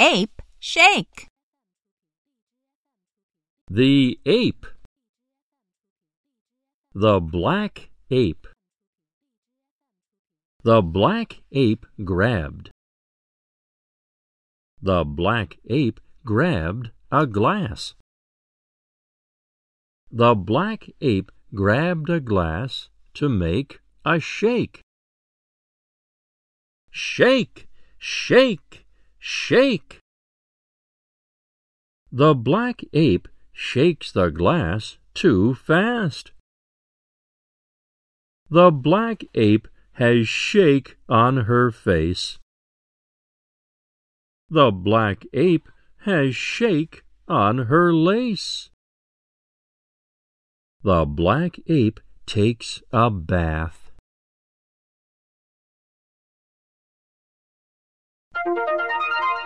ape shake? The ape. The black ape. The black ape grabbed. The black ape grabbed a glass. The black ape grabbed a glass to make a shake. Shake, shake, shake. The black ape shakes the glass too fast. The black ape has shake on her face. The black ape has shake on her lace. The black ape takes a bath. Thank you.